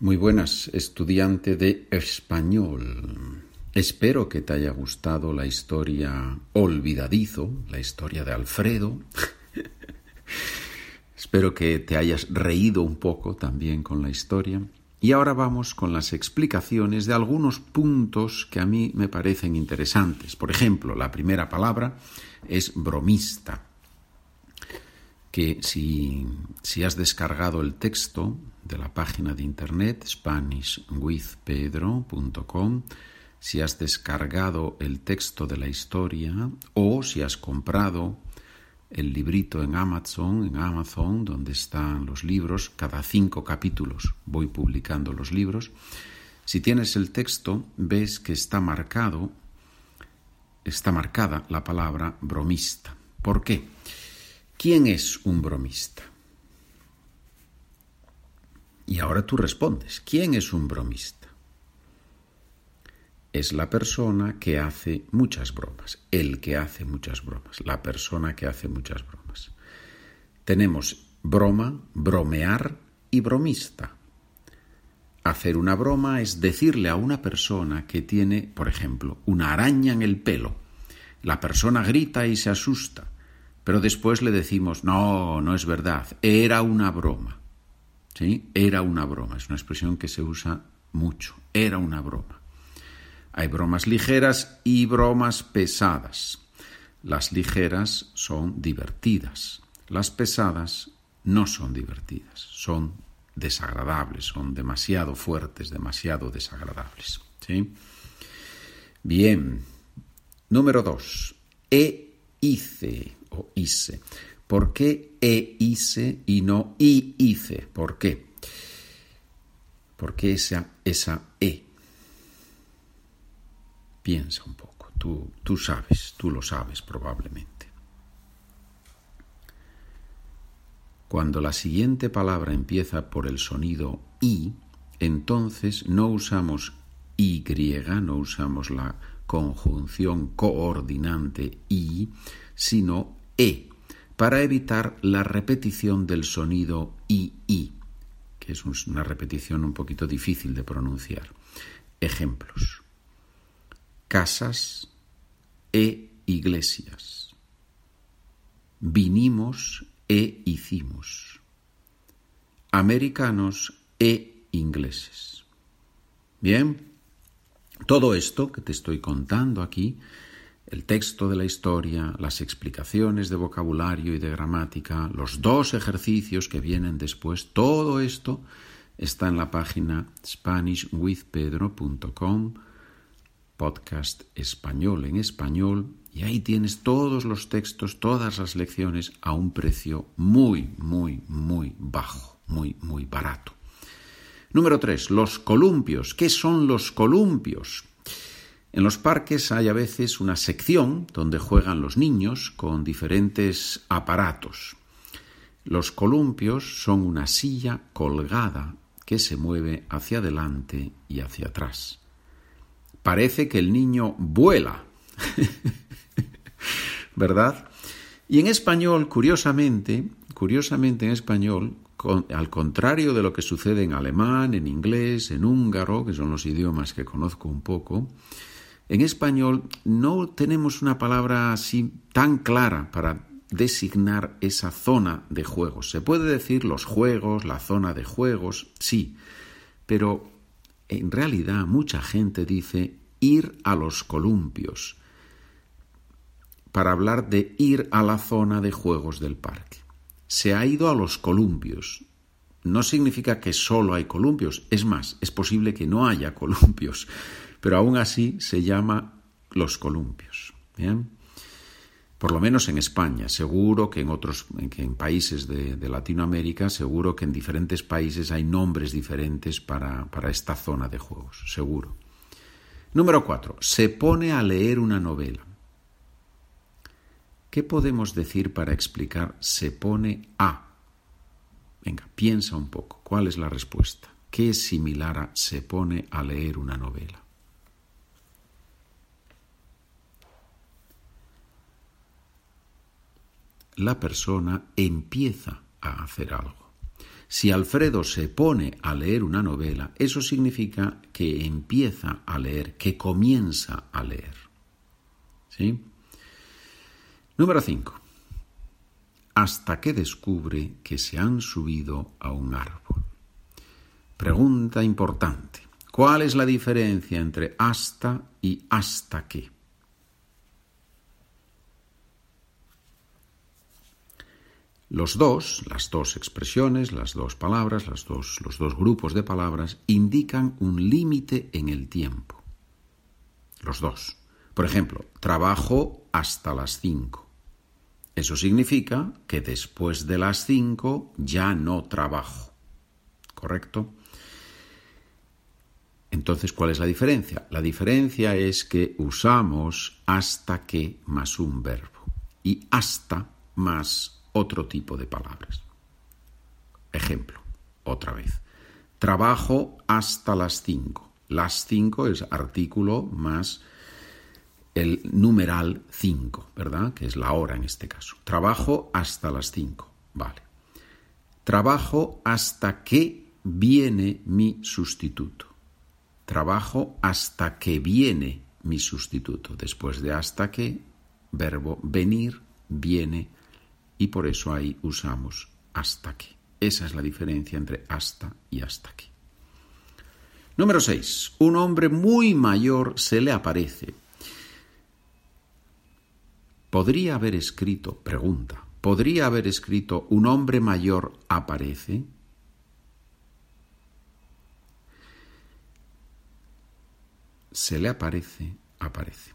Muy buenas, estudiante de español. Espero que te haya gustado la historia Olvidadizo, la historia de Alfredo. Espero que te hayas reído un poco también con la historia. Y ahora vamos con las explicaciones de algunos puntos que a mí me parecen interesantes. Por ejemplo, la primera palabra es bromista que si, si, has descargado el texto de la página de internet SpanishWithPedro.com, si has descargado el texto de la historia o si has comprado el librito en Amazon, en Amazon, donde están los libros, cada cinco capítulos voy publicando los libros. Si tienes el texto, ves que está marcado, está marcada la palabra bromista. ¿Por qué? ¿Quién es un bromista? Y ahora tú respondes, ¿quién es un bromista? Es la persona que hace muchas bromas, el que hace muchas bromas, la persona que hace muchas bromas. Tenemos broma, bromear y bromista. Hacer una broma es decirle a una persona que tiene, por ejemplo, una araña en el pelo. La persona grita y se asusta, pero después le decimos, no, no es verdad, era una broma. ¿Sí? Era una broma, es una expresión que se usa mucho, era una broma. Hay bromas ligeras y bromas pesadas. Las ligeras son divertidas, las pesadas no son divertidas, son desagradables, son demasiado fuertes, demasiado desagradables. ¿sí? Bien, número dos, e hice hice. ¿Por qué e hice y no i hice? ¿Por qué? ¿Por qué esa, esa e? Piensa un poco, tú, tú sabes, tú lo sabes probablemente. Cuando la siguiente palabra empieza por el sonido i, entonces no usamos y, no usamos la conjunción coordinante i, sino e para evitar la repetición del sonido II, que es una repetición un poquito difícil de pronunciar. Ejemplos. Casas e iglesias. Vinimos e hicimos. Americanos e ingleses. Bien, todo esto que te estoy contando aquí el texto de la historia, las explicaciones de vocabulario y de gramática, los dos ejercicios que vienen después, todo esto está en la página SpanishWithPedro.com, podcast español en español, y ahí tienes todos los textos, todas las lecciones a un precio muy, muy, muy bajo, muy, muy barato. Número 3. Los columpios. ¿Qué son los columpios? En los parques hay a veces una sección donde juegan los niños con diferentes aparatos. Los columpios son una silla colgada que se mueve hacia adelante y hacia atrás. Parece que el niño vuela, ¿verdad? Y en español, curiosamente, curiosamente en español, al contrario de lo que sucede en alemán, en inglés, en húngaro, que son los idiomas que conozco un poco, en español no tenemos una palabra así tan clara para designar esa zona de juegos. Se puede decir los juegos, la zona de juegos, sí, pero en realidad mucha gente dice ir a los columpios para hablar de ir a la zona de juegos del parque. Se ha ido a los columpios. No significa que solo hay columpios, es más, es posible que no haya columpios pero aún así se llama los columpios. Por lo menos en España, seguro que en otros en países de, Latinoamérica, seguro que en diferentes países hay nombres diferentes para, para esta zona de juegos, seguro. Número cuatro, se pone a leer una novela. ¿Qué podemos decir para explicar se pone a? Venga, piensa un poco. ¿Cuál es la respuesta? ¿Qué es similar a se pone a leer una novela? La persona empieza a hacer algo. Si Alfredo se pone a leer una novela, eso significa que empieza a leer, que comienza a leer. ¿Sí? Número 5. Hasta que descubre que se han subido a un árbol. Pregunta importante. ¿Cuál es la diferencia entre hasta y hasta qué? Los dos, las dos expresiones, las dos palabras, dos, los dos grupos de palabras indican un límite en el tiempo. Los dos. Por ejemplo, trabajo hasta las cinco. Eso significa que después de las cinco ya no trabajo. ¿Correcto? Entonces, ¿cuál es la diferencia? La diferencia es que usamos hasta que más un verbo y hasta más otro tipo de palabras. Ejemplo, otra vez. Trabajo hasta las cinco. Las cinco es artículo más el numeral cinco, ¿verdad? Que es la hora en este caso. Trabajo hasta las cinco. Vale. Trabajo hasta que viene mi sustituto. Trabajo hasta que viene mi sustituto. Después de hasta que, verbo venir, viene y por eso ahí usamos hasta aquí. Esa es la diferencia entre hasta y hasta aquí. Número 6. Un hombre muy mayor se le aparece. ¿Podría haber escrito, pregunta, ¿podría haber escrito un hombre mayor aparece? Se le aparece, aparece.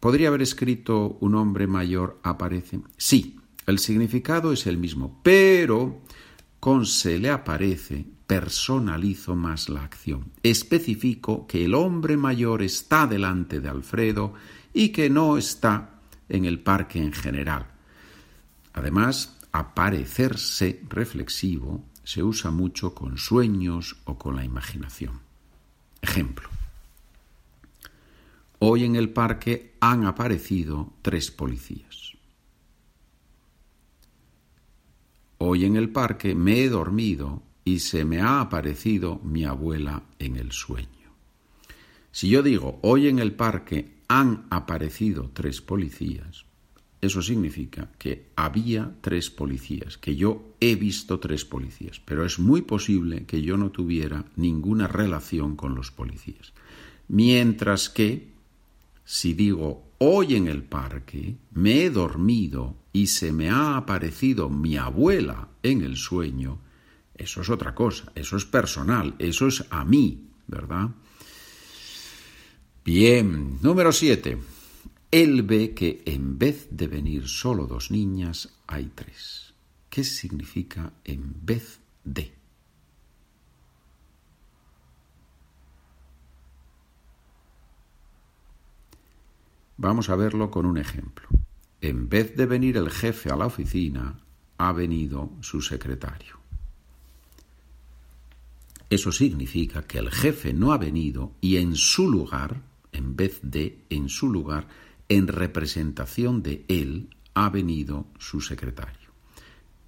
¿Podría haber escrito un hombre mayor aparece? Sí, el significado es el mismo, pero con se le aparece personalizo más la acción. Especifico que el hombre mayor está delante de Alfredo y que no está en el parque en general. Además, aparecerse reflexivo se usa mucho con sueños o con la imaginación. Ejemplo. Hoy en el parque han aparecido tres policías. Hoy en el parque me he dormido y se me ha aparecido mi abuela en el sueño. Si yo digo, hoy en el parque han aparecido tres policías, eso significa que había tres policías, que yo he visto tres policías, pero es muy posible que yo no tuviera ninguna relación con los policías. Mientras que, si digo Hoy en el parque me he dormido y se me ha aparecido mi abuela en el sueño. Eso es otra cosa, eso es personal, eso es a mí, ¿verdad? Bien, número siete. Él ve que en vez de venir solo dos niñas, hay tres. ¿Qué significa en vez de? Vamos a verlo con un ejemplo. En vez de venir el jefe a la oficina, ha venido su secretario. Eso significa que el jefe no ha venido y en su lugar, en vez de, en su lugar, en representación de él, ha venido su secretario.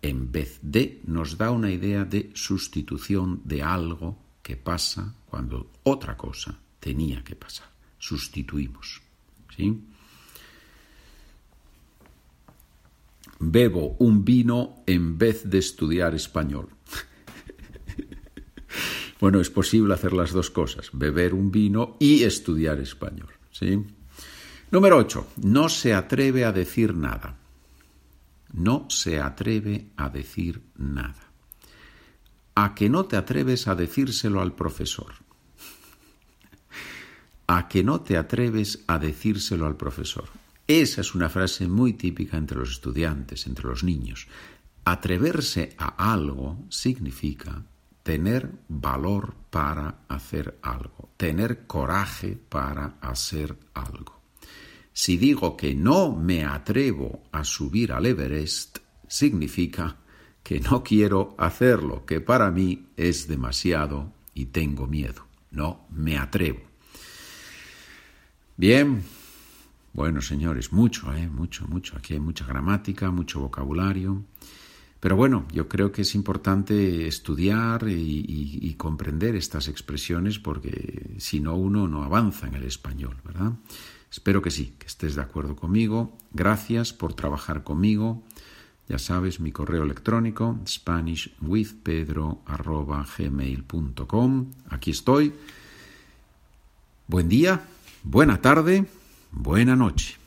En vez de nos da una idea de sustitución de algo que pasa cuando otra cosa tenía que pasar. Sustituimos. Bebo un vino en vez de estudiar español. bueno, es posible hacer las dos cosas, beber un vino y estudiar español. ¿sí? Número 8. No se atreve a decir nada. No se atreve a decir nada. A que no te atreves a decírselo al profesor a que no te atreves a decírselo al profesor. Esa es una frase muy típica entre los estudiantes, entre los niños. Atreverse a algo significa tener valor para hacer algo, tener coraje para hacer algo. Si digo que no me atrevo a subir al Everest, significa que no quiero hacerlo, que para mí es demasiado y tengo miedo. No me atrevo. Bien, bueno, señores, mucho, ¿eh? mucho, mucho. Aquí hay mucha gramática, mucho vocabulario. Pero bueno, yo creo que es importante estudiar y, comprender estas expresiones porque si no uno no avanza en el español, ¿verdad? Espero que sí, que estés de acuerdo conmigo. Gracias por trabajar conmigo. Ya sabes, mi correo electrónico, spanishwithpedro.gmail.com. Aquí estoy. Buen día, buena tarde, buena noche.